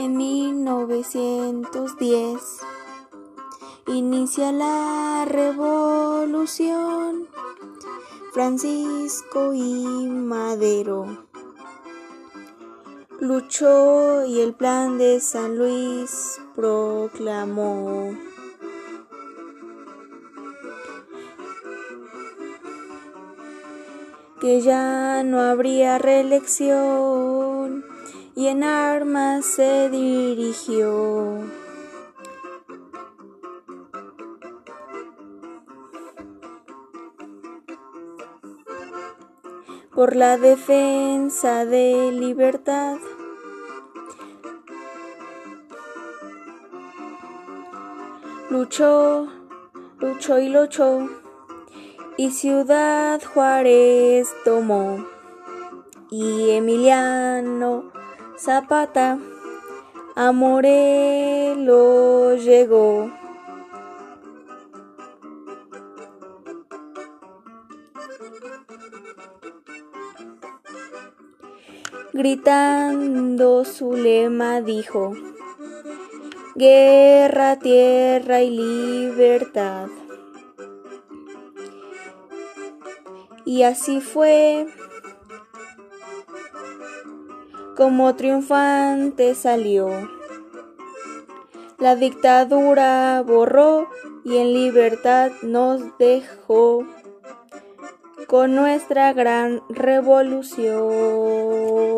En 1910 inicia la revolución. Francisco y Madero luchó y el plan de San Luis proclamó. que ya no habría reelección y en armas se dirigió. por la defensa de libertad. Luchó, luchó y luchó, y Ciudad Juárez tomó, y Emiliano Zapata a Morelos llegó. Gritando su lema dijo, Guerra, tierra y libertad. Y así fue como triunfante salió. La dictadura borró y en libertad nos dejó con nuestra gran revolución.